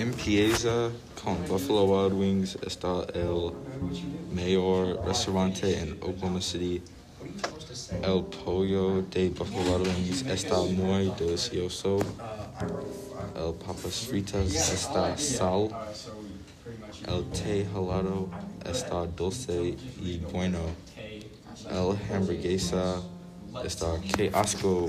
Empieza con Buffalo Wild Wings está el Mayor Restaurante en Oklahoma City. El pollo de Buffalo Wild Wings está muy delicioso. El papas fritas está sal. El té helado está dulce y bueno. El hamburguesa está que asco.